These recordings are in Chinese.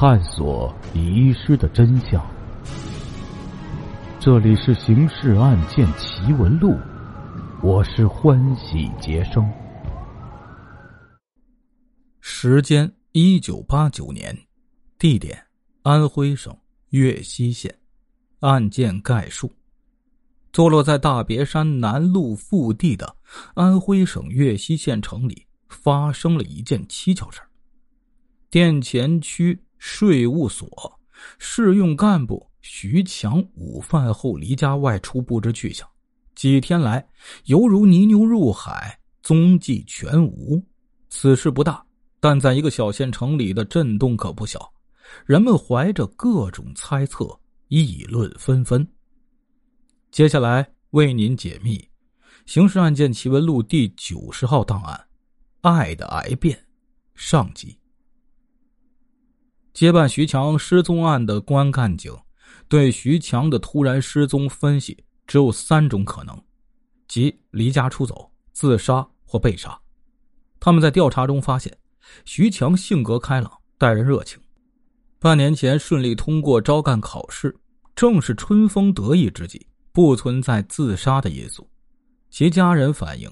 探索遗失的真相。这里是《刑事案件奇闻录》，我是欢喜杰生。时间：一九八九年，地点：安徽省岳西县，案件概述：坐落在大别山南路腹地的安徽省岳西县城里，发生了一件蹊跷事店前区税务所试用干部徐强午饭后离家外出，不知去向，几天来犹如泥牛入海，踪迹全无。此事不大。但在一个小县城里的震动可不小，人们怀着各种猜测，议论纷纷。接下来为您解密《刑事案件奇闻录》第九十号档案《爱的癌变》上集。接办徐强失踪案的公安干警对徐强的突然失踪分析只有三种可能，即离家出走、自杀或被杀。他们在调查中发现。徐强性格开朗，待人热情。半年前顺利通过招干考试，正是春风得意之际，不存在自杀的因素。其家人反映，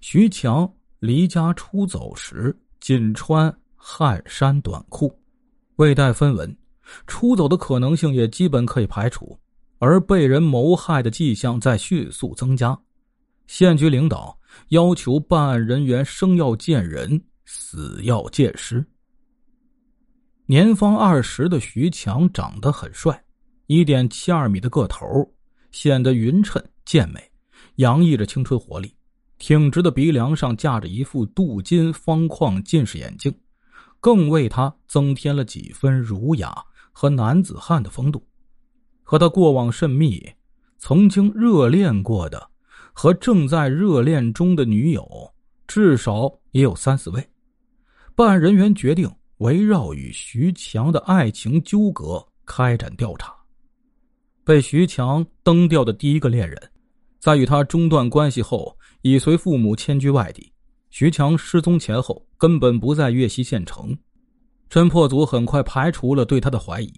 徐强离家出走时仅穿汗衫短裤，未带分文，出走的可能性也基本可以排除。而被人谋害的迹象在迅速增加，县局领导要求办案人员生要见人。死要见尸。年方二十的徐强长得很帅，一点七二米的个头，显得匀称健美，洋溢着青春活力。挺直的鼻梁上架着一副镀金方框近视眼镜，更为他增添了几分儒雅和男子汉的风度。和他过往甚密，曾经热恋过的和正在热恋中的女友，至少也有三四位。办案人员决定围绕与徐强的爱情纠葛开展调查。被徐强蹬掉的第一个恋人，在与他中断关系后，已随父母迁居外地。徐强失踪前后根本不在岳西县城，侦破组很快排除了对他的怀疑。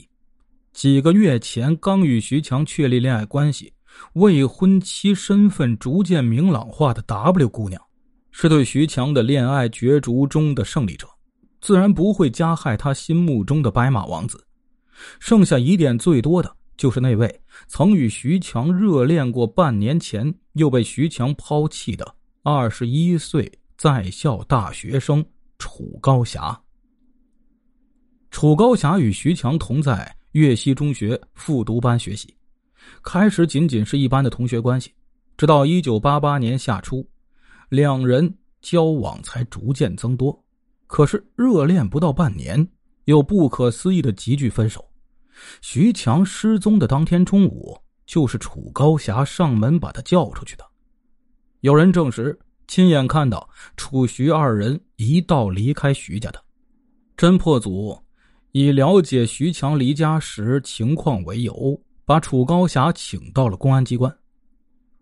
几个月前刚与徐强确立恋爱关系、未婚妻身份逐渐明朗化的 W 姑娘，是对徐强的恋爱角逐中的胜利者。自然不会加害他心目中的白马王子，剩下疑点最多的就是那位曾与徐强热恋过半年前又被徐强抛弃的二十一岁在校大学生楚高霞。楚高霞与徐强同在岳西中学复读班学习，开始仅仅是一般的同学关系，直到一九八八年夏初，两人交往才逐渐增多。可是热恋不到半年，又不可思议的急剧分手。徐强失踪的当天中午，就是楚高霞上门把他叫出去的。有人证实亲眼看到楚徐二人一道离开徐家的。侦破组以了解徐强离家时情况为由，把楚高霞请到了公安机关。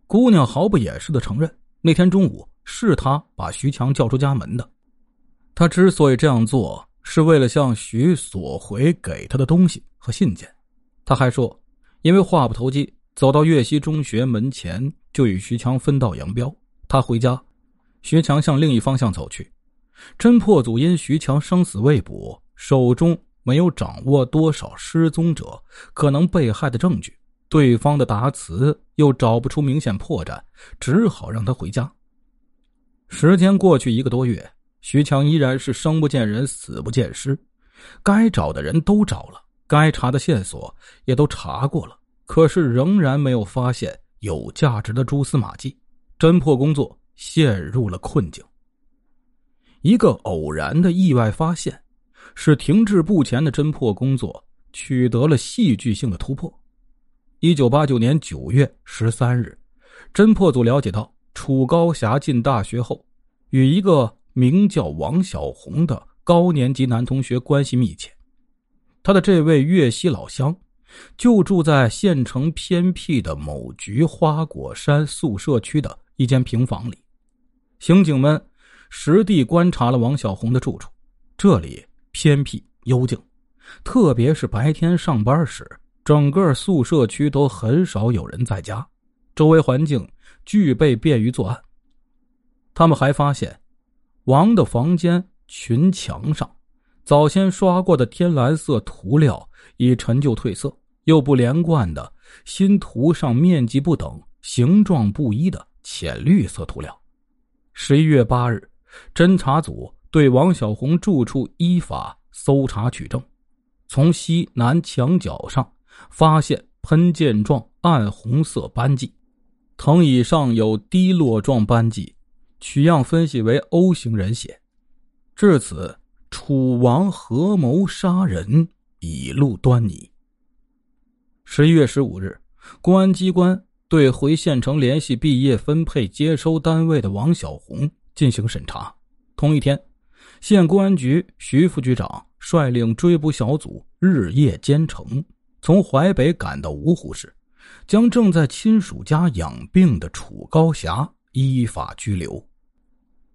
姑娘毫不掩饰的承认，那天中午是她把徐强叫出家门的。他之所以这样做，是为了向徐索回给他的东西和信件。他还说，因为话不投机，走到岳西中学门前就与徐强分道扬镳。他回家，徐强向另一方向走去。侦破组因徐强生死未卜，手中没有掌握多少失踪者可能被害的证据，对方的答词又找不出明显破绽，只好让他回家。时间过去一个多月。徐强依然是生不见人，死不见尸，该找的人都找了，该查的线索也都查过了，可是仍然没有发现有价值的蛛丝马迹，侦破工作陷入了困境。一个偶然的意外发现，使停滞不前的侦破工作取得了戏剧性的突破。一九八九年九月十三日，侦破组了解到，楚高霞进大学后，与一个。名叫王小红的高年级男同学关系密切，他的这位岳西老乡就住在县城偏僻的某菊花果山宿舍区的一间平房里。刑警们实地观察了王小红的住处，这里偏僻幽静，特别是白天上班时，整个宿舍区都很少有人在家，周围环境具备便于作案。他们还发现，王的房间群墙上，早先刷过的天蓝色涂料已陈旧褪色，又不连贯的新涂上面积不等、形状不一的浅绿色涂料。十一月八日，侦查组对王小红住处依法搜查取证，从西南墙角上发现喷溅状暗红色斑迹，藤椅上有滴落状斑迹。取样分析为 O 型人血，至此，楚王合谋杀人已露端倪。十一月十五日，公安机关对回县城联系毕业分配接收单位的王小红进行审查。同一天，县公安局徐副局长率领追捕小组日夜兼程，从淮北赶到芜湖市，将正在亲属家养病的楚高霞依法拘留。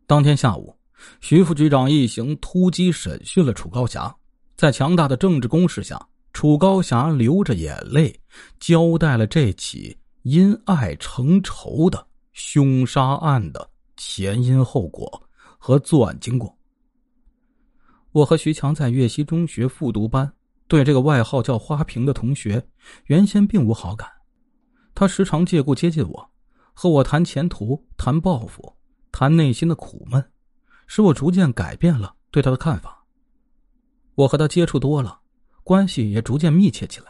当天下午，徐副局长一行突击审讯了楚高霞。在强大的政治攻势下，楚高霞流着眼泪交代了这起因爱成仇的凶杀案的前因后果和作案经过。我和徐强在岳西中学复读班，对这个外号叫花瓶的同学原先并无好感。他时常借故接近我，和我谈前途，谈抱负。谈内心的苦闷，使我逐渐改变了对他的看法。我和他接触多了，关系也逐渐密切起来。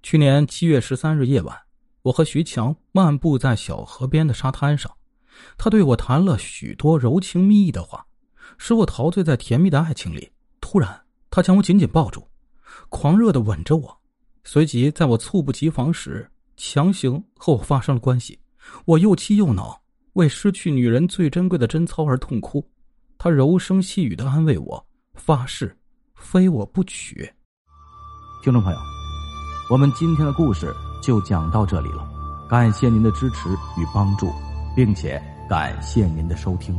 去年七月十三日夜晚，我和徐强漫步在小河边的沙滩上，他对我谈了许多柔情蜜意的话，使我陶醉在甜蜜的爱情里。突然，他将我紧紧抱住，狂热的吻着我，随即在我猝不及防时，强行和我发生了关系。我又气又恼。为失去女人最珍贵的贞操而痛哭，他柔声细语的安慰我，发誓非我不娶。听众朋友，我们今天的故事就讲到这里了，感谢您的支持与帮助，并且感谢您的收听。